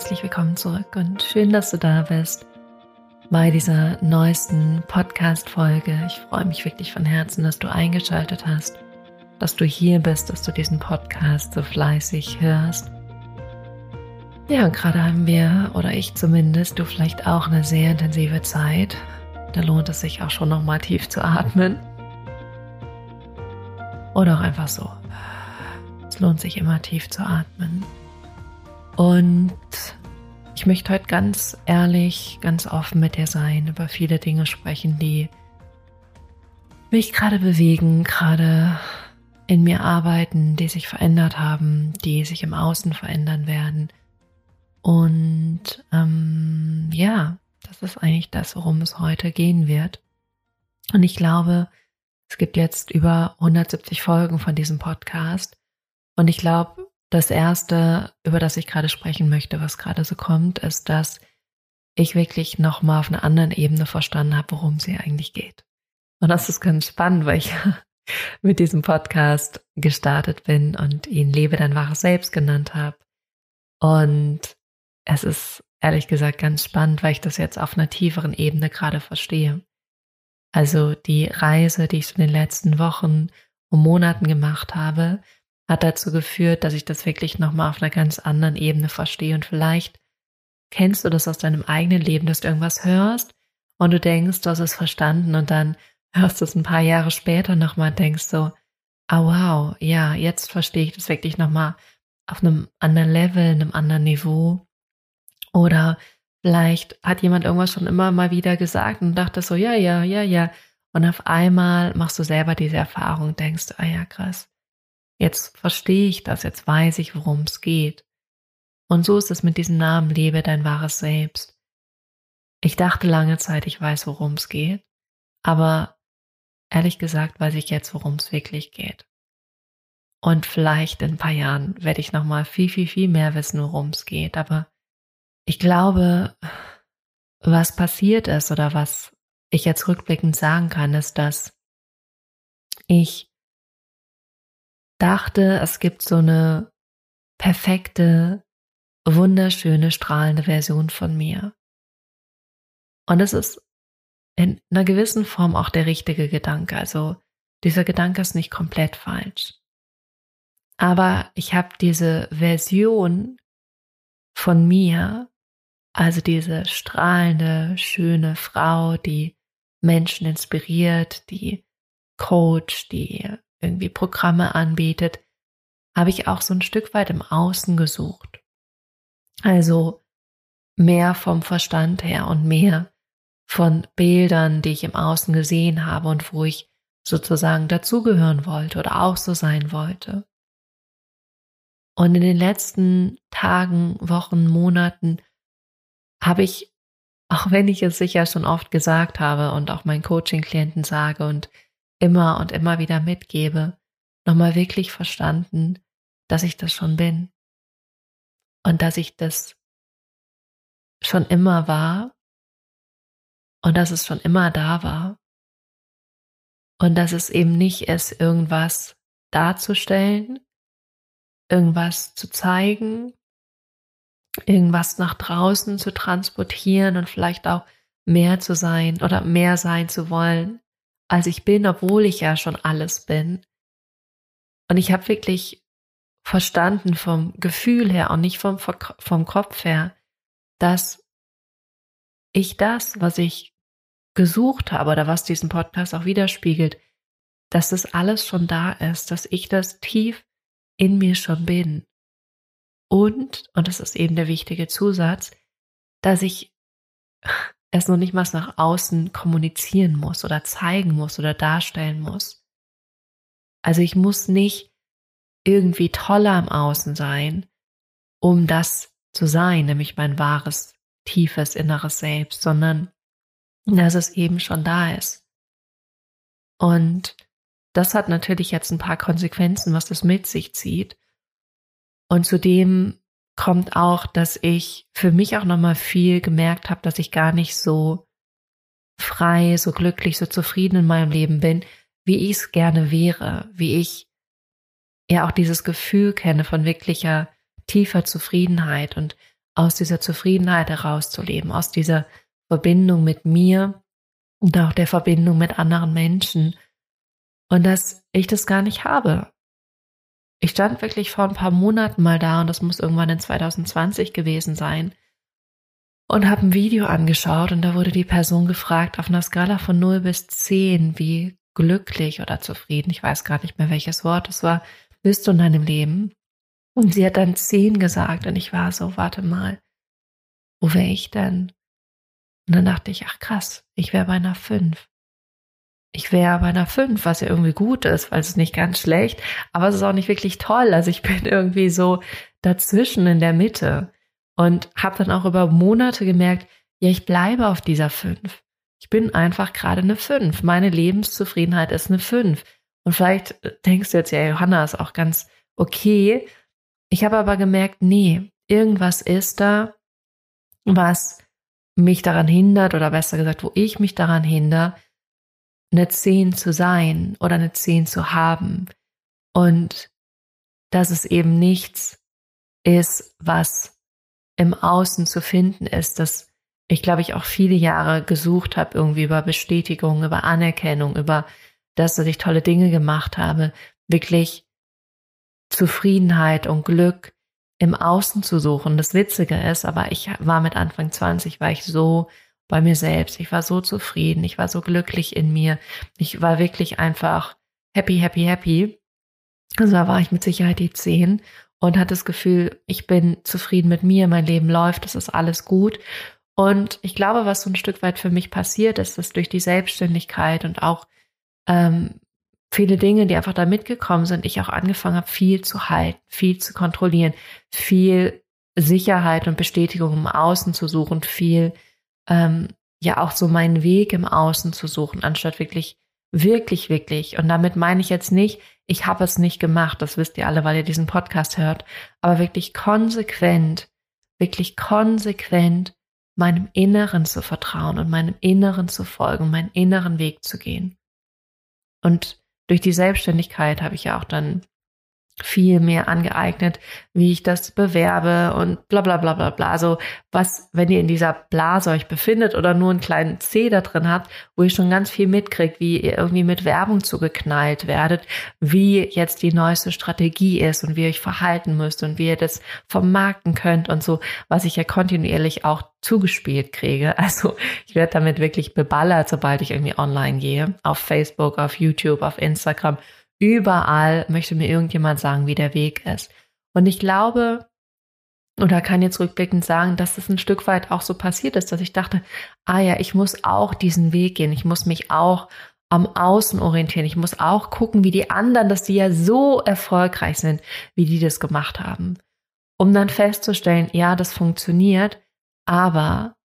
herzlich willkommen zurück und schön, dass du da bist bei dieser neuesten Podcast-Folge. Ich freue mich wirklich von Herzen, dass du eingeschaltet hast, dass du hier bist, dass du diesen Podcast so fleißig hörst. Ja, und gerade haben wir, oder ich zumindest, du vielleicht auch eine sehr intensive Zeit. Da lohnt es sich auch schon nochmal tief zu atmen. Oder auch einfach so. Es lohnt sich immer tief zu atmen. Und ich möchte heute ganz ehrlich, ganz offen mit dir sein, über viele Dinge sprechen, die mich gerade bewegen, gerade in mir arbeiten, die sich verändert haben, die sich im Außen verändern werden. Und ähm, ja, das ist eigentlich das, worum es heute gehen wird. Und ich glaube, es gibt jetzt über 170 Folgen von diesem Podcast. Und ich glaube, das erste, über das ich gerade sprechen möchte, was gerade so kommt, ist, dass ich wirklich nochmal auf einer anderen Ebene verstanden habe, worum es hier eigentlich geht. Und das ist ganz spannend, weil ich mit diesem Podcast gestartet bin und ihn Lebe dein wahres Selbst genannt habe. Und es ist ehrlich gesagt ganz spannend, weil ich das jetzt auf einer tieferen Ebene gerade verstehe. Also die Reise, die ich so in den letzten Wochen und Monaten gemacht habe, hat dazu geführt, dass ich das wirklich nochmal auf einer ganz anderen Ebene verstehe. Und vielleicht kennst du das aus deinem eigenen Leben, dass du irgendwas hörst und du denkst, du hast es verstanden und dann hörst du es ein paar Jahre später nochmal und denkst so, ah wow, ja, jetzt verstehe ich das wirklich nochmal auf einem anderen Level, einem anderen Niveau. Oder vielleicht hat jemand irgendwas schon immer mal wieder gesagt und dachte so, ja, ja, ja, ja. Und auf einmal machst du selber diese Erfahrung und denkst, ah ja, krass. Jetzt verstehe ich das, jetzt weiß ich, worum es geht. Und so ist es mit diesem Namen Lebe dein wahres Selbst. Ich dachte lange Zeit, ich weiß, worum es geht, aber ehrlich gesagt weiß ich jetzt, worum es wirklich geht. Und vielleicht in ein paar Jahren werde ich nochmal viel, viel, viel mehr wissen, worum es geht. Aber ich glaube, was passiert ist oder was ich jetzt rückblickend sagen kann, ist, dass ich dachte, es gibt so eine perfekte, wunderschöne, strahlende Version von mir. Und es ist in einer gewissen Form auch der richtige Gedanke. Also dieser Gedanke ist nicht komplett falsch. Aber ich habe diese Version von mir, also diese strahlende, schöne Frau, die Menschen inspiriert, die Coach, die irgendwie Programme anbietet, habe ich auch so ein Stück weit im Außen gesucht. Also mehr vom Verstand her und mehr von Bildern, die ich im Außen gesehen habe und wo ich sozusagen dazugehören wollte oder auch so sein wollte. Und in den letzten Tagen, Wochen, Monaten habe ich, auch wenn ich es sicher schon oft gesagt habe und auch meinen Coaching-Klienten sage und immer und immer wieder mitgebe, nochmal wirklich verstanden, dass ich das schon bin. Und dass ich das schon immer war. Und dass es schon immer da war. Und dass es eben nicht ist, irgendwas darzustellen, irgendwas zu zeigen, irgendwas nach draußen zu transportieren und vielleicht auch mehr zu sein oder mehr sein zu wollen, als ich bin, obwohl ich ja schon alles bin. Und ich habe wirklich verstanden vom Gefühl her und nicht vom, vom Kopf her, dass ich das, was ich gesucht habe oder was diesen Podcast auch widerspiegelt, dass das alles schon da ist, dass ich das tief in mir schon bin. Und, und das ist eben der wichtige Zusatz, dass ich es noch nicht mal nach außen kommunizieren muss oder zeigen muss oder darstellen muss. Also ich muss nicht irgendwie toller am Außen sein, um das zu sein, nämlich mein wahres, tiefes, inneres Selbst, sondern dass es eben schon da ist. Und das hat natürlich jetzt ein paar Konsequenzen, was das mit sich zieht. Und zudem kommt auch, dass ich für mich auch nochmal viel gemerkt habe, dass ich gar nicht so frei, so glücklich, so zufrieden in meinem Leben bin, wie ich es gerne wäre, wie ich ja auch dieses Gefühl kenne von wirklicher tiefer Zufriedenheit und aus dieser Zufriedenheit herauszuleben, aus dieser Verbindung mit mir und auch der Verbindung mit anderen Menschen und dass ich das gar nicht habe. Ich stand wirklich vor ein paar Monaten mal da und das muss irgendwann in 2020 gewesen sein und habe ein Video angeschaut und da wurde die Person gefragt auf einer Skala von 0 bis 10, wie glücklich oder zufrieden, ich weiß gar nicht mehr welches Wort es war, bist du in deinem Leben? Und sie hat dann 10 gesagt und ich war so, warte mal, wo wäre ich denn? Und dann dachte ich, ach krass, ich wäre bei einer 5. Ich wäre bei einer 5, was ja irgendwie gut ist, weil es ist nicht ganz schlecht, aber es ist auch nicht wirklich toll. Also ich bin irgendwie so dazwischen in der Mitte und habe dann auch über Monate gemerkt, ja, ich bleibe auf dieser 5. Ich bin einfach gerade eine 5. Meine Lebenszufriedenheit ist eine 5. Und vielleicht denkst du jetzt, ja, Johanna ist auch ganz okay. Ich habe aber gemerkt, nee, irgendwas ist da, was mich daran hindert, oder besser gesagt, wo ich mich daran hindere, eine 10 zu sein oder eine 10 zu haben. Und dass es eben nichts ist, was im Außen zu finden ist, dass ich glaube ich auch viele Jahre gesucht habe, irgendwie über Bestätigung, über Anerkennung, über das, dass ich tolle Dinge gemacht habe, wirklich Zufriedenheit und Glück im Außen zu suchen. Das Witzige ist, aber ich war mit Anfang 20, war ich so bei mir selbst. Ich war so zufrieden. Ich war so glücklich in mir. Ich war wirklich einfach happy, happy, happy. Also da war ich mit Sicherheit die 10 und hatte das Gefühl, ich bin zufrieden mit mir, mein Leben läuft, das ist alles gut. Und ich glaube, was so ein Stück weit für mich passiert ist, dass durch die Selbstständigkeit und auch ähm, viele Dinge, die einfach da mitgekommen sind, ich auch angefangen habe, viel zu halten, viel zu kontrollieren, viel Sicherheit und Bestätigung im Außen zu suchen, viel ähm, ja auch so meinen Weg im Außen zu suchen, anstatt wirklich, wirklich, wirklich. Und damit meine ich jetzt nicht, ich habe es nicht gemacht, das wisst ihr alle, weil ihr diesen Podcast hört, aber wirklich konsequent, wirklich konsequent meinem Inneren zu vertrauen und meinem Inneren zu folgen, meinen inneren Weg zu gehen. Und durch die Selbstständigkeit habe ich ja auch dann viel mehr angeeignet, wie ich das bewerbe und bla bla bla bla bla. Also was, wenn ihr in dieser Blase euch befindet oder nur einen kleinen C da drin habt, wo ihr schon ganz viel mitkriegt, wie ihr irgendwie mit Werbung zugeknallt werdet, wie jetzt die neueste Strategie ist und wie ihr euch verhalten müsst und wie ihr das vermarkten könnt und so, was ich ja kontinuierlich auch zugespielt kriege. Also ich werde damit wirklich beballert, sobald ich irgendwie online gehe, auf Facebook, auf YouTube, auf Instagram Überall möchte mir irgendjemand sagen, wie der Weg ist. Und ich glaube, oder kann jetzt rückblickend sagen, dass das ein Stück weit auch so passiert ist, dass ich dachte, ah ja, ich muss auch diesen Weg gehen, ich muss mich auch am Außen orientieren, ich muss auch gucken, wie die anderen, dass die ja so erfolgreich sind, wie die das gemacht haben. Um dann festzustellen, ja, das funktioniert, aber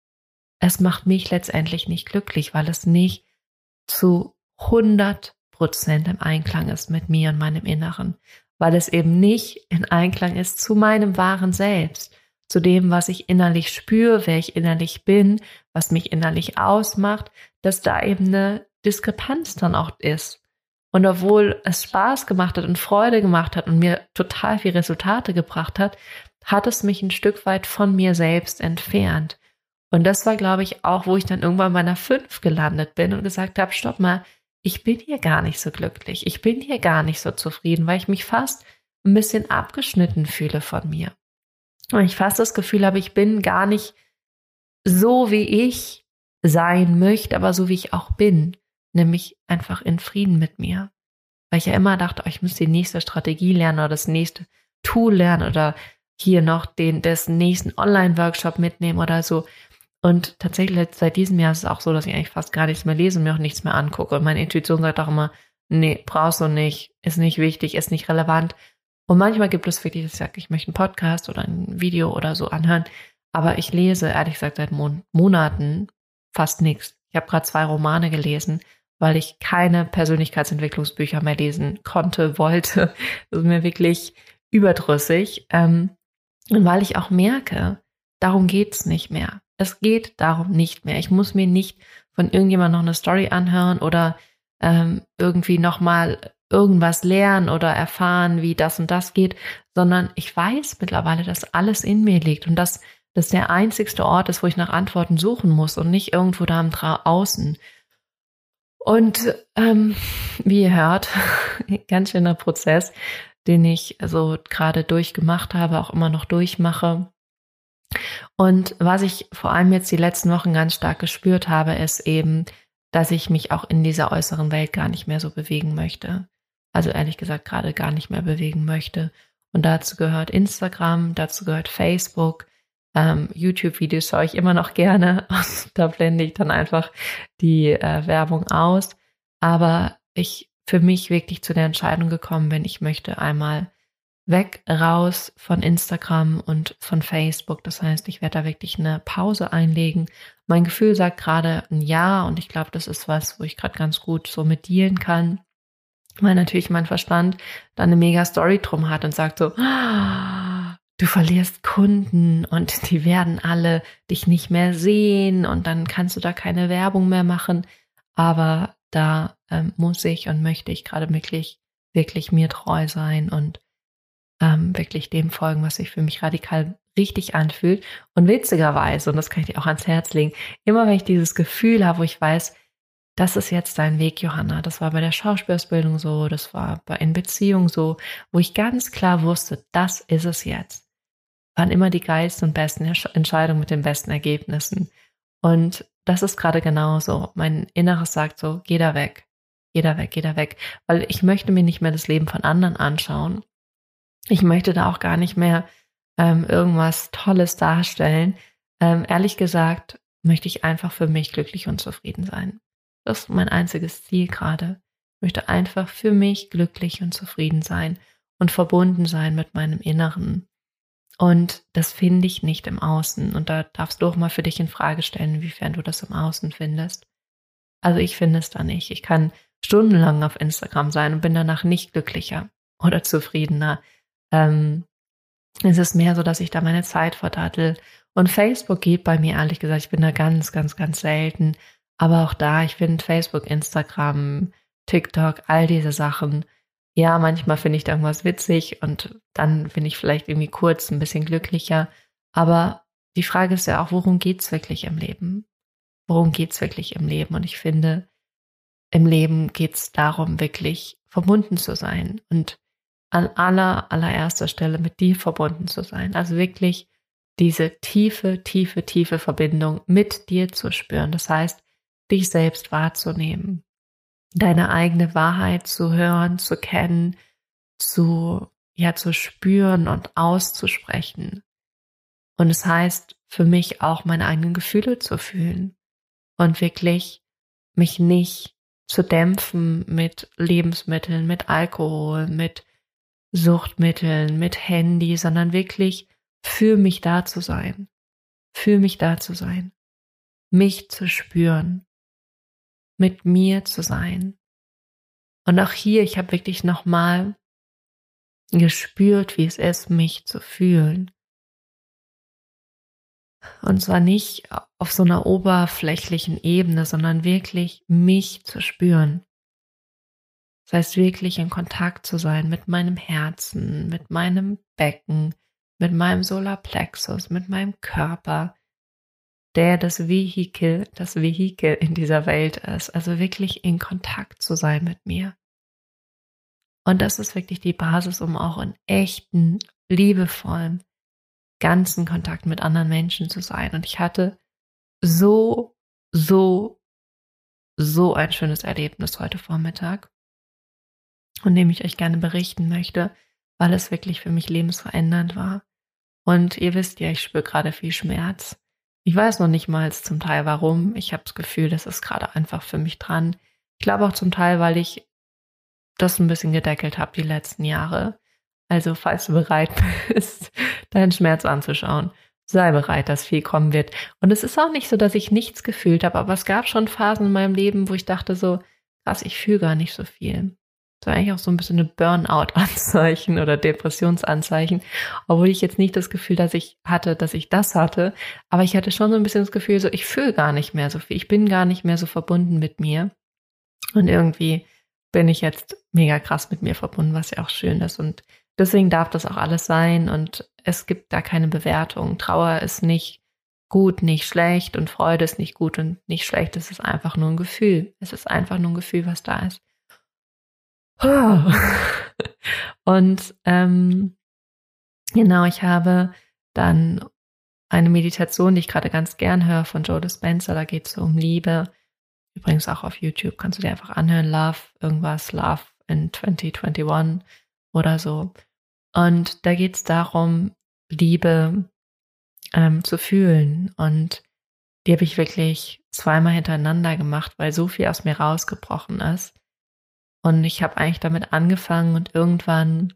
es macht mich letztendlich nicht glücklich, weil es nicht zu 100 Prozent im Einklang ist mit mir und meinem Inneren, weil es eben nicht in Einklang ist zu meinem wahren Selbst, zu dem, was ich innerlich spüre, wer ich innerlich bin, was mich innerlich ausmacht, dass da eben eine Diskrepanz dann auch ist. Und obwohl es Spaß gemacht hat und Freude gemacht hat und mir total viel Resultate gebracht hat, hat es mich ein Stück weit von mir selbst entfernt. Und das war, glaube ich, auch, wo ich dann irgendwann bei einer 5 gelandet bin und gesagt habe, stopp mal, ich bin hier gar nicht so glücklich, ich bin hier gar nicht so zufrieden, weil ich mich fast ein bisschen abgeschnitten fühle von mir. Und ich fast das Gefühl habe, ich bin gar nicht so, wie ich sein möchte, aber so, wie ich auch bin, nämlich einfach in Frieden mit mir. Weil ich ja immer dachte, oh, ich muss die nächste Strategie lernen oder das nächste Tool lernen oder hier noch den, des nächsten Online-Workshop mitnehmen oder so. Und tatsächlich seit diesem Jahr ist es auch so, dass ich eigentlich fast gar nichts mehr lese und mir auch nichts mehr angucke. Und meine Intuition sagt auch immer, nee, brauchst du nicht, ist nicht wichtig, ist nicht relevant. Und manchmal gibt es wirklich, ich sage, ich möchte einen Podcast oder ein Video oder so anhören. Aber ich lese, ehrlich gesagt, seit Mon Monaten fast nichts. Ich habe gerade zwei Romane gelesen, weil ich keine Persönlichkeitsentwicklungsbücher mehr lesen konnte, wollte. Das ist mir wirklich überdrüssig. Ähm, und weil ich auch merke, darum geht's nicht mehr. Es geht darum nicht mehr. Ich muss mir nicht von irgendjemand noch eine Story anhören oder ähm, irgendwie nochmal irgendwas lernen oder erfahren, wie das und das geht, sondern ich weiß mittlerweile, dass alles in mir liegt und dass das der einzigste Ort ist, wo ich nach Antworten suchen muss und nicht irgendwo da im Tra Außen. Und ähm, wie ihr hört, ganz schöner Prozess, den ich so gerade durchgemacht habe, auch immer noch durchmache. Und was ich vor allem jetzt die letzten Wochen ganz stark gespürt habe, ist eben, dass ich mich auch in dieser äußeren Welt gar nicht mehr so bewegen möchte. Also ehrlich gesagt gerade gar nicht mehr bewegen möchte. Und dazu gehört Instagram, dazu gehört Facebook, ähm, YouTube-Videos schaue ich immer noch gerne. da blende ich dann einfach die äh, Werbung aus. Aber ich für mich wirklich zu der Entscheidung gekommen bin, ich möchte einmal weg, raus von Instagram und von Facebook. Das heißt, ich werde da wirklich eine Pause einlegen. Mein Gefühl sagt gerade ein Ja und ich glaube, das ist was, wo ich gerade ganz gut so mit dealen kann. Weil natürlich mein Verstand da eine mega Story drum hat und sagt so, du verlierst Kunden und die werden alle dich nicht mehr sehen und dann kannst du da keine Werbung mehr machen. Aber da ähm, muss ich und möchte ich gerade wirklich, wirklich mir treu sein und ähm, wirklich dem folgen, was sich für mich radikal richtig anfühlt. Und witzigerweise, und das kann ich dir auch ans Herz legen, immer wenn ich dieses Gefühl habe, wo ich weiß, das ist jetzt dein Weg, Johanna. Das war bei der Schauspielausbildung so, das war bei in Beziehung so, wo ich ganz klar wusste, das ist es jetzt waren immer die geilsten und besten Entscheidungen mit den besten Ergebnissen. Und das ist gerade genauso. Mein Inneres sagt so, geh da weg, geh da weg, geh da weg, weil ich möchte mir nicht mehr das Leben von anderen anschauen. Ich möchte da auch gar nicht mehr ähm, irgendwas Tolles darstellen. Ähm, ehrlich gesagt möchte ich einfach für mich glücklich und zufrieden sein. Das ist mein einziges Ziel gerade. Ich möchte einfach für mich glücklich und zufrieden sein und verbunden sein mit meinem Inneren. Und das finde ich nicht im Außen. Und da darfst du auch mal für dich in Frage stellen, inwiefern du das im Außen findest. Also ich finde es da nicht. Ich kann stundenlang auf Instagram sein und bin danach nicht glücklicher oder zufriedener. Ähm, es ist mehr so, dass ich da meine Zeit verdattel. Und Facebook geht bei mir, ehrlich gesagt, ich bin da ganz, ganz, ganz selten. Aber auch da, ich finde Facebook, Instagram, TikTok, all diese Sachen ja, manchmal finde ich da irgendwas witzig und dann bin ich vielleicht irgendwie kurz ein bisschen glücklicher. Aber die Frage ist ja auch, worum geht's wirklich im Leben? Worum geht's wirklich im Leben? Und ich finde, im Leben geht's darum, wirklich verbunden zu sein und an aller, allererster Stelle mit dir verbunden zu sein. Also wirklich diese tiefe, tiefe, tiefe Verbindung mit dir zu spüren. Das heißt, dich selbst wahrzunehmen, deine eigene Wahrheit zu hören, zu kennen, zu, ja, zu spüren und auszusprechen. Und es heißt für mich auch meine eigenen Gefühle zu fühlen und wirklich mich nicht zu dämpfen mit Lebensmitteln, mit Alkohol, mit Suchtmitteln, mit Handy, sondern wirklich für mich da zu sein, für mich da zu sein, mich zu spüren, mit mir zu sein. Und auch hier, ich habe wirklich nochmal gespürt, wie es ist, mich zu fühlen. Und zwar nicht auf so einer oberflächlichen Ebene, sondern wirklich mich zu spüren. Das heißt, wirklich in Kontakt zu sein mit meinem Herzen, mit meinem Becken, mit meinem Solarplexus, mit meinem Körper, der das Vehikel, das Vehikel in dieser Welt ist. Also wirklich in Kontakt zu sein mit mir. Und das ist wirklich die Basis, um auch in echten, liebevollen, ganzen Kontakt mit anderen Menschen zu sein. Und ich hatte so, so, so ein schönes Erlebnis heute Vormittag, von dem ich euch gerne berichten möchte, weil es wirklich für mich lebensverändernd war. Und ihr wisst ja, ich spüre gerade viel Schmerz. Ich weiß noch nicht mal zum Teil warum. Ich habe das Gefühl, das ist gerade einfach für mich dran. Ich glaube auch zum Teil, weil ich das ein bisschen gedeckelt habe die letzten Jahre. Also falls du bereit bist, deinen Schmerz anzuschauen, sei bereit, dass viel kommen wird. Und es ist auch nicht so, dass ich nichts gefühlt habe, aber es gab schon Phasen in meinem Leben, wo ich dachte so, krass, ich fühle gar nicht so viel. Das war eigentlich auch so ein bisschen eine Burnout-Anzeichen oder Depressionsanzeichen, obwohl ich jetzt nicht das Gefühl, dass ich hatte, dass ich das hatte, aber ich hatte schon so ein bisschen das Gefühl, so ich fühle gar nicht mehr so viel, ich bin gar nicht mehr so verbunden mit mir und irgendwie bin ich jetzt mega krass mit mir verbunden, was ja auch schön ist und deswegen darf das auch alles sein und es gibt da keine Bewertung. Trauer ist nicht gut, nicht schlecht und Freude ist nicht gut und nicht schlecht. Es ist einfach nur ein Gefühl. Es ist einfach nur ein Gefühl, was da ist. Und ähm, genau, ich habe dann eine Meditation, die ich gerade ganz gern höre von Joe Dispenza. Da geht es um Liebe. Übrigens auch auf YouTube kannst du dir einfach anhören. Love, irgendwas, Love in 2021 oder so. Und da geht es darum, Liebe ähm, zu fühlen. Und die habe ich wirklich zweimal hintereinander gemacht, weil so viel aus mir rausgebrochen ist. Und ich habe eigentlich damit angefangen und irgendwann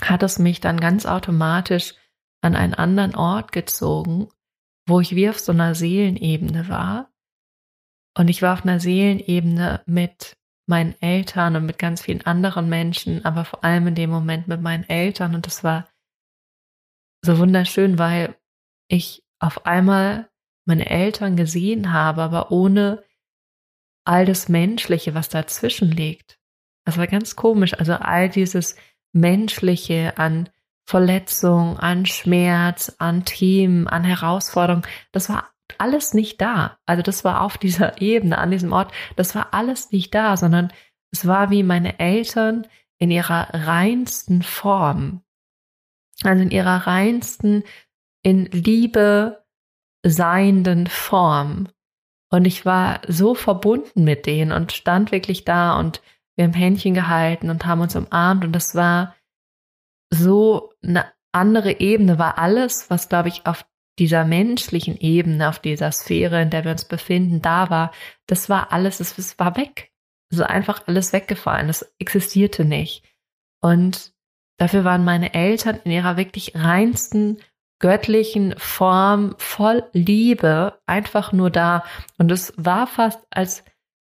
hat es mich dann ganz automatisch an einen anderen Ort gezogen, wo ich wie auf so einer Seelenebene war. Und ich war auf einer Seelenebene mit meinen Eltern und mit ganz vielen anderen Menschen, aber vor allem in dem Moment mit meinen Eltern. Und das war so wunderschön, weil ich auf einmal meine Eltern gesehen habe, aber ohne all das Menschliche, was dazwischen liegt. Das war ganz komisch. Also all dieses Menschliche an Verletzung, an Schmerz, an Themen, an Herausforderungen, das war alles nicht da. Also das war auf dieser Ebene, an diesem Ort, das war alles nicht da, sondern es war wie meine Eltern in ihrer reinsten Form. Also in ihrer reinsten, in Liebe seienden Form. Und ich war so verbunden mit denen und stand wirklich da und wir haben Händchen gehalten und haben uns umarmt und das war so eine andere Ebene, war alles, was glaube ich auf dieser menschlichen Ebene, auf dieser Sphäre, in der wir uns befinden, da war, das war alles, es war weg. Also einfach alles weggefallen, das existierte nicht. Und dafür waren meine Eltern in ihrer wirklich reinsten göttlichen Form voll Liebe einfach nur da. Und es war fast, als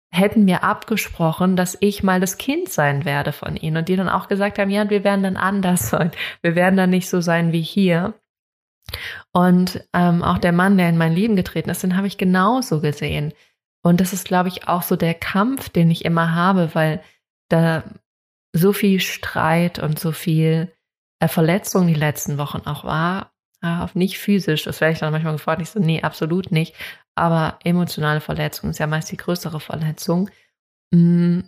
hätten wir abgesprochen, dass ich mal das Kind sein werde von ihnen. Und die dann auch gesagt haben, ja, wir werden dann anders sein. Wir werden dann nicht so sein wie hier. Und ähm, auch der Mann, der in mein Leben getreten ist, den habe ich genauso gesehen. Und das ist, glaube ich, auch so der Kampf, den ich immer habe, weil da so viel Streit und so viel äh, Verletzung die letzten Wochen auch war nicht physisch, das werde ich dann manchmal gefragt. Ich so, nee, absolut nicht. Aber emotionale Verletzung ist ja meist die größere Verletzung. Mm,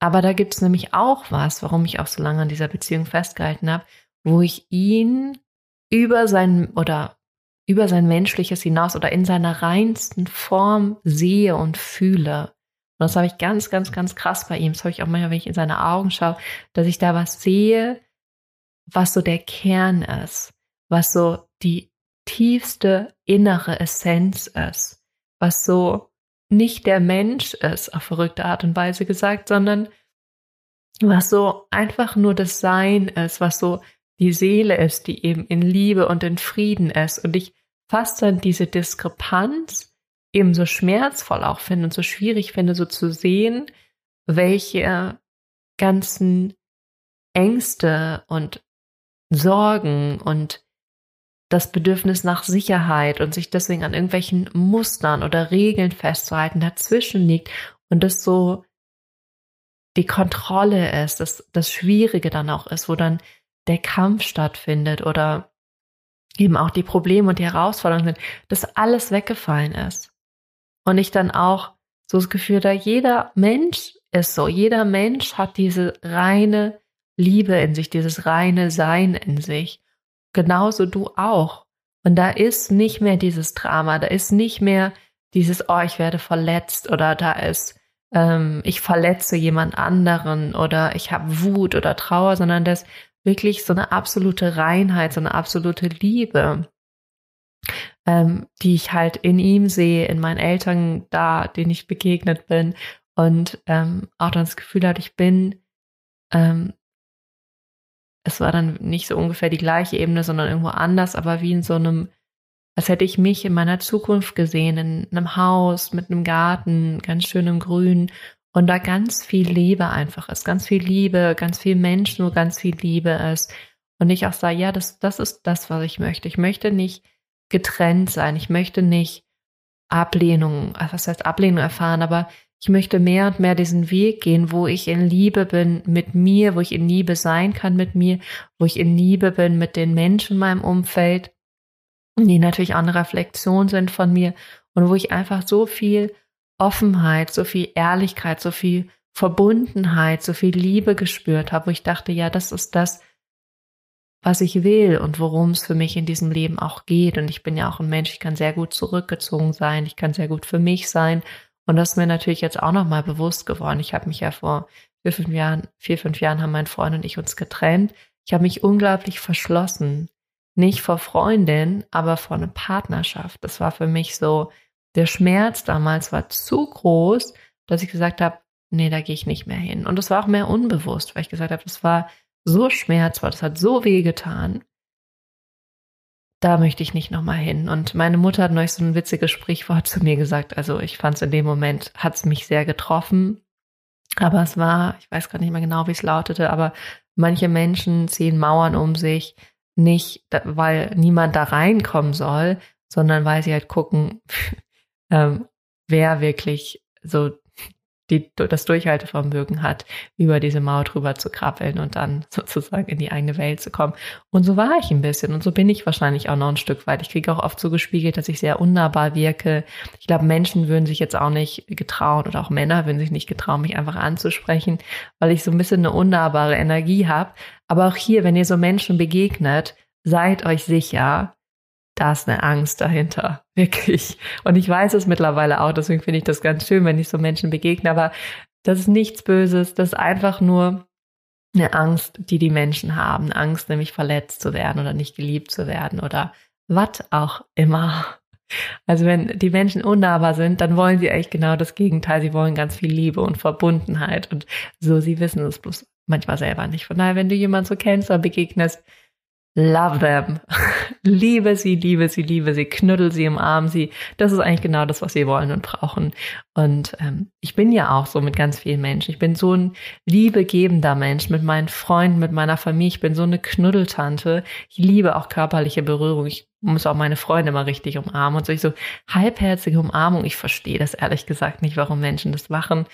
aber da gibt es nämlich auch was, warum ich auch so lange an dieser Beziehung festgehalten habe, wo ich ihn über sein oder über sein Menschliches hinaus oder in seiner reinsten Form sehe und fühle. Und das habe ich ganz, ganz, ganz krass bei ihm. Das habe ich auch manchmal, wenn ich in seine Augen schaue, dass ich da was sehe, was so der Kern ist was so die tiefste innere Essenz ist, was so nicht der Mensch ist, auf verrückte Art und Weise gesagt, sondern was so einfach nur das Sein ist, was so die Seele ist, die eben in Liebe und in Frieden ist. Und ich fast dann diese Diskrepanz eben so schmerzvoll auch finde und so schwierig finde, so zu sehen, welche ganzen Ängste und Sorgen und das Bedürfnis nach Sicherheit und sich deswegen an irgendwelchen Mustern oder Regeln festzuhalten dazwischen liegt und das so die Kontrolle ist, dass das Schwierige dann auch ist, wo dann der Kampf stattfindet oder eben auch die Probleme und die Herausforderungen sind, dass alles weggefallen ist. Und ich dann auch so das Gefühl, da jeder Mensch ist so, jeder Mensch hat diese reine Liebe in sich, dieses reine Sein in sich genauso du auch. Und da ist nicht mehr dieses Drama, da ist nicht mehr dieses, oh, ich werde verletzt oder da ist, ähm, ich verletze jemand anderen oder ich habe Wut oder Trauer, sondern das wirklich so eine absolute Reinheit, so eine absolute Liebe, ähm, die ich halt in ihm sehe, in meinen Eltern da, denen ich begegnet bin und ähm, auch dann das Gefühl hat, ich bin ähm, es war dann nicht so ungefähr die gleiche Ebene, sondern irgendwo anders, aber wie in so einem, als hätte ich mich in meiner Zukunft gesehen, in einem Haus mit einem Garten, ganz schönem Grün und da ganz viel Liebe einfach ist, ganz viel Liebe, ganz viel Menschen, wo ganz viel Liebe ist. Und ich auch sage, ja, das, das ist das, was ich möchte. Ich möchte nicht getrennt sein. Ich möchte nicht Ablehnung, was heißt Ablehnung erfahren, aber ich möchte mehr und mehr diesen Weg gehen, wo ich in Liebe bin mit mir, wo ich in Liebe sein kann mit mir, wo ich in Liebe bin mit den Menschen in meinem Umfeld, die natürlich auch eine Reflexion sind von mir und wo ich einfach so viel Offenheit, so viel Ehrlichkeit, so viel Verbundenheit, so viel Liebe gespürt habe, wo ich dachte, ja, das ist das, was ich will und worum es für mich in diesem Leben auch geht. Und ich bin ja auch ein Mensch, ich kann sehr gut zurückgezogen sein, ich kann sehr gut für mich sein und das ist mir natürlich jetzt auch nochmal bewusst geworden. Ich habe mich ja vor vier, fünf Jahren, vier, fünf Jahren haben mein Freund und ich uns getrennt. Ich habe mich unglaublich verschlossen. Nicht vor Freundin, aber vor einer Partnerschaft. Das war für mich so, der Schmerz damals war zu groß, dass ich gesagt habe, nee, da gehe ich nicht mehr hin. Und das war auch mehr unbewusst, weil ich gesagt habe, das war so schmerzvoll, das hat so weh getan da möchte ich nicht nochmal hin. Und meine Mutter hat neulich so ein witziges Sprichwort zu mir gesagt. Also ich fand es in dem Moment, hat es mich sehr getroffen. Aber es war, ich weiß gar nicht mehr genau, wie es lautete, aber manche Menschen ziehen Mauern um sich, nicht, weil niemand da reinkommen soll, sondern weil sie halt gucken, ähm, wer wirklich so die das Durchhaltevermögen hat, über diese Mauer drüber zu krabbeln und dann sozusagen in die eigene Welt zu kommen. Und so war ich ein bisschen und so bin ich wahrscheinlich auch noch ein Stück weit. Ich kriege auch oft so gespiegelt, dass ich sehr unnahbar wirke. Ich glaube, Menschen würden sich jetzt auch nicht getrauen oder auch Männer würden sich nicht getrauen, mich einfach anzusprechen, weil ich so ein bisschen eine unnahbare Energie habe. Aber auch hier, wenn ihr so Menschen begegnet, seid euch sicher, da ist eine Angst dahinter, wirklich. Und ich weiß es mittlerweile auch, deswegen finde ich das ganz schön, wenn ich so Menschen begegne, aber das ist nichts Böses, das ist einfach nur eine Angst, die die Menschen haben, Angst nämlich verletzt zu werden oder nicht geliebt zu werden oder was auch immer. Also wenn die Menschen unnahbar sind, dann wollen sie eigentlich genau das Gegenteil. Sie wollen ganz viel Liebe und Verbundenheit und so, sie wissen es bloß manchmal selber nicht. Von daher, wenn du jemanden so kennst oder begegnest, Love them. liebe sie, liebe sie, liebe sie, knuddel sie, umarm sie. Das ist eigentlich genau das, was sie wollen und brauchen. Und ähm, ich bin ja auch so mit ganz vielen Menschen. Ich bin so ein liebegebender Mensch mit meinen Freunden, mit meiner Familie. Ich bin so eine Knuddeltante. Ich liebe auch körperliche Berührung. Ich muss auch meine Freunde mal richtig umarmen und so. Ich so halbherzige Umarmung. Ich verstehe das ehrlich gesagt nicht, warum Menschen das machen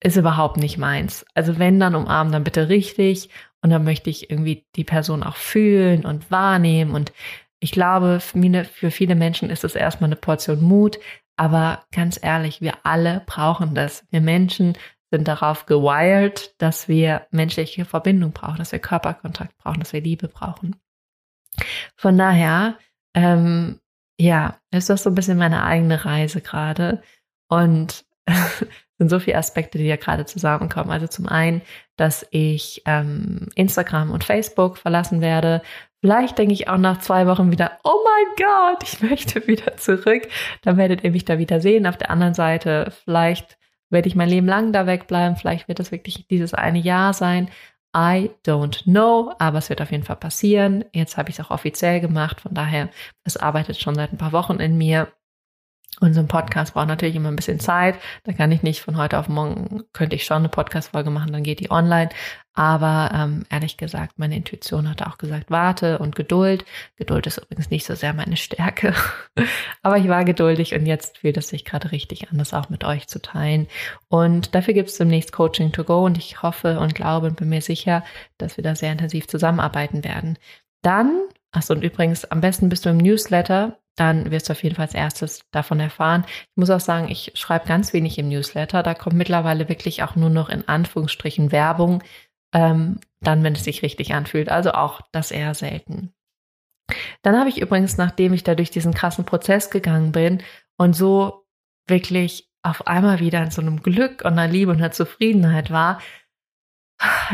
ist überhaupt nicht meins. Also wenn dann umarmen, dann bitte richtig und dann möchte ich irgendwie die Person auch fühlen und wahrnehmen. Und ich glaube, für viele Menschen ist es erstmal eine Portion Mut. Aber ganz ehrlich, wir alle brauchen das. Wir Menschen sind darauf gewired, dass wir menschliche Verbindung brauchen, dass wir Körperkontakt brauchen, dass wir Liebe brauchen. Von daher, ähm, ja, ist das so ein bisschen meine eigene Reise gerade. Und sind so viele Aspekte, die ja gerade zusammenkommen. Also zum einen, dass ich ähm, Instagram und Facebook verlassen werde. Vielleicht denke ich auch nach zwei Wochen wieder, oh mein Gott, ich möchte wieder zurück. Dann werdet ihr mich da wieder sehen. Auf der anderen Seite, vielleicht werde ich mein Leben lang da wegbleiben. Vielleicht wird es wirklich dieses eine Jahr sein. I don't know, aber es wird auf jeden Fall passieren. Jetzt habe ich es auch offiziell gemacht. Von daher, es arbeitet schon seit ein paar Wochen in mir. Und so ein Podcast braucht natürlich immer ein bisschen Zeit. Da kann ich nicht von heute auf morgen, könnte ich schon eine Podcast-Folge machen, dann geht die online. Aber ähm, ehrlich gesagt, meine Intuition hat auch gesagt, warte und Geduld. Geduld ist übrigens nicht so sehr meine Stärke. Aber ich war geduldig und jetzt fühlt es sich gerade richtig an, das auch mit euch zu teilen. Und dafür gibt es demnächst Coaching to go und ich hoffe und glaube und bin mir sicher, dass wir da sehr intensiv zusammenarbeiten werden. Dann Achso, und übrigens, am besten bist du im Newsletter dann wirst du auf jeden Fall als erstes davon erfahren. Ich muss auch sagen, ich schreibe ganz wenig im Newsletter. Da kommt mittlerweile wirklich auch nur noch in Anführungsstrichen Werbung, ähm, dann, wenn es sich richtig anfühlt. Also auch das eher selten. Dann habe ich übrigens, nachdem ich da durch diesen krassen Prozess gegangen bin und so wirklich auf einmal wieder in so einem Glück und einer Liebe und einer Zufriedenheit war,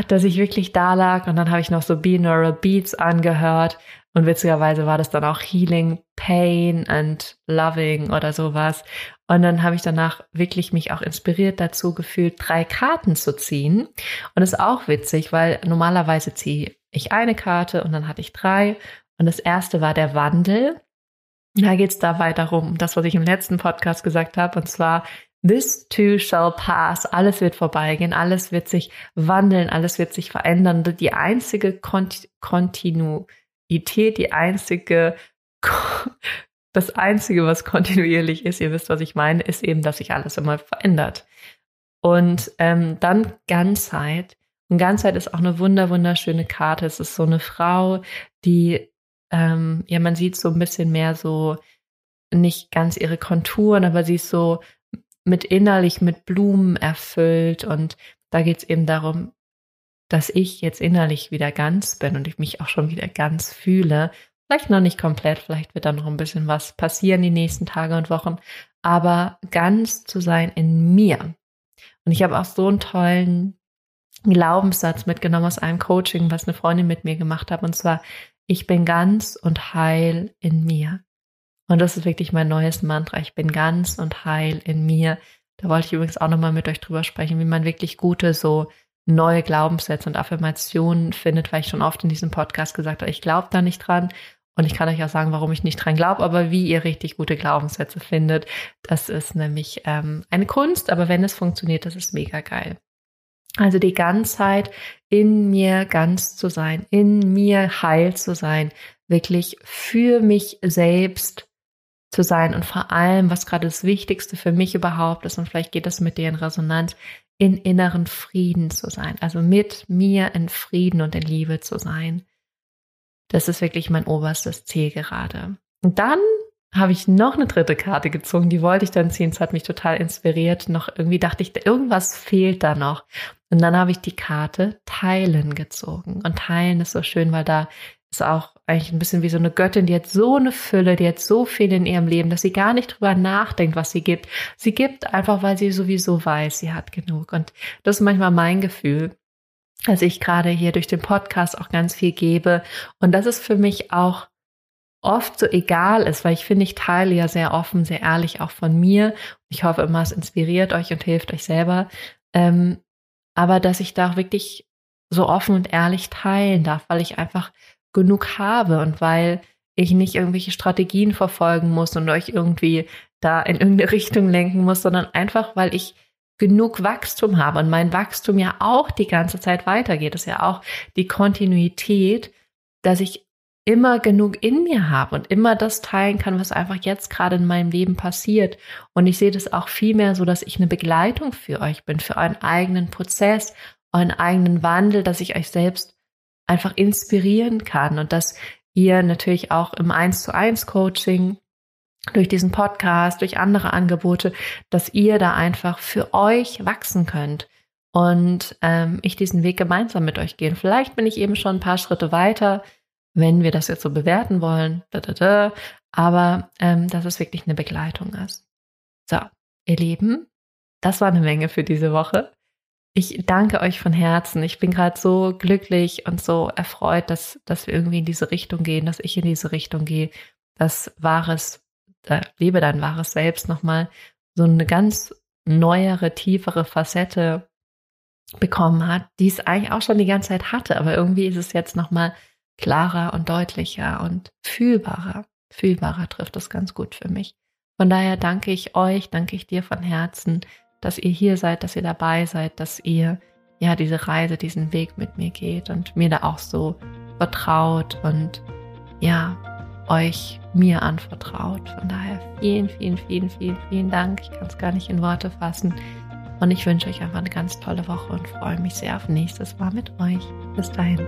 dass ich wirklich da lag und dann habe ich noch so Binaural Beats angehört und witzigerweise war das dann auch Healing, Pain and Loving oder sowas. Und dann habe ich danach wirklich mich auch inspiriert dazu gefühlt, drei Karten zu ziehen. Und das ist auch witzig, weil normalerweise ziehe ich eine Karte und dann hatte ich drei. Und das erste war der Wandel. Da geht es dabei darum, das, was ich im letzten Podcast gesagt habe, und zwar This too shall pass. Alles wird vorbeigehen, alles wird sich wandeln, alles wird sich verändern. Die einzige Kont Kontinu Idee die einzige Das Einzige, was kontinuierlich ist, ihr wisst, was ich meine, ist eben, dass sich alles immer verändert. Und ähm, dann Ganzheit. Und Ganzheit ist auch eine wunder, wunderschöne Karte. Es ist so eine Frau, die, ähm, ja, man sieht so ein bisschen mehr so, nicht ganz ihre Konturen, aber sie ist so mit innerlich mit Blumen erfüllt. Und da geht es eben darum, dass ich jetzt innerlich wieder ganz bin und ich mich auch schon wieder ganz fühle. Vielleicht noch nicht komplett, vielleicht wird da noch ein bisschen was passieren die nächsten Tage und Wochen, aber ganz zu sein in mir. Und ich habe auch so einen tollen Glaubenssatz mitgenommen aus einem Coaching, was eine Freundin mit mir gemacht hat, und zwar, ich bin ganz und heil in mir. Und das ist wirklich mein neues Mantra. Ich bin ganz und heil in mir. Da wollte ich übrigens auch nochmal mit euch drüber sprechen, wie man wirklich gute so neue Glaubenssätze und Affirmationen findet, weil ich schon oft in diesem Podcast gesagt habe, ich glaube da nicht dran. Und ich kann euch auch sagen, warum ich nicht dran glaube, aber wie ihr richtig gute Glaubenssätze findet, das ist nämlich ähm, eine Kunst, aber wenn es funktioniert, das ist mega geil. Also die Ganzheit in mir ganz zu sein, in mir heil zu sein, wirklich für mich selbst zu sein und vor allem, was gerade das Wichtigste für mich überhaupt ist, und vielleicht geht das mit dir in Resonanz, in inneren Frieden zu sein, also mit mir in Frieden und in Liebe zu sein. Das ist wirklich mein oberstes Ziel gerade. Und dann habe ich noch eine dritte Karte gezogen, die wollte ich dann ziehen, es hat mich total inspiriert. Noch irgendwie dachte ich, irgendwas fehlt da noch. Und dann habe ich die Karte Teilen gezogen. Und Teilen ist so schön, weil da ist auch eigentlich ein bisschen wie so eine Göttin, die hat so eine Fülle, die hat so viel in ihrem Leben, dass sie gar nicht drüber nachdenkt, was sie gibt. Sie gibt einfach, weil sie sowieso weiß, sie hat genug. Und das ist manchmal mein Gefühl dass ich gerade hier durch den Podcast auch ganz viel gebe und dass es für mich auch oft so egal ist, weil ich finde, ich teile ja sehr offen, sehr ehrlich auch von mir. Ich hoffe immer, es inspiriert euch und hilft euch selber. Ähm, aber dass ich da auch wirklich so offen und ehrlich teilen darf, weil ich einfach genug habe und weil ich nicht irgendwelche Strategien verfolgen muss und euch irgendwie da in irgendeine Richtung lenken muss, sondern einfach, weil ich genug Wachstum habe und mein Wachstum ja auch die ganze Zeit weitergeht. Das ist ja auch die Kontinuität, dass ich immer genug in mir habe und immer das teilen kann, was einfach jetzt gerade in meinem Leben passiert. Und ich sehe das auch vielmehr so, dass ich eine Begleitung für euch bin, für euren eigenen Prozess, euren eigenen Wandel, dass ich euch selbst einfach inspirieren kann und dass ihr natürlich auch im 1 zu 1 Coaching durch diesen Podcast, durch andere Angebote, dass ihr da einfach für euch wachsen könnt und ähm, ich diesen Weg gemeinsam mit euch gehen. Vielleicht bin ich eben schon ein paar Schritte weiter, wenn wir das jetzt so bewerten wollen, da, da, da. aber ähm, dass es wirklich eine Begleitung ist. So, ihr Lieben, das war eine Menge für diese Woche. Ich danke euch von Herzen. Ich bin gerade so glücklich und so erfreut, dass, dass wir irgendwie in diese Richtung gehen, dass ich in diese Richtung gehe, dass wahres da lebe dein wahres Selbst nochmal so eine ganz neuere, tiefere Facette bekommen hat, die es eigentlich auch schon die ganze Zeit hatte, aber irgendwie ist es jetzt nochmal klarer und deutlicher und fühlbarer. Fühlbarer trifft es ganz gut für mich. Von daher danke ich euch, danke ich dir von Herzen, dass ihr hier seid, dass ihr dabei seid, dass ihr ja diese Reise, diesen Weg mit mir geht und mir da auch so vertraut und ja, euch mir anvertraut. Von daher vielen, vielen, vielen, vielen, vielen Dank. Ich kann es gar nicht in Worte fassen. Und ich wünsche euch einfach eine ganz tolle Woche und freue mich sehr auf nächstes Mal mit euch. Bis dahin.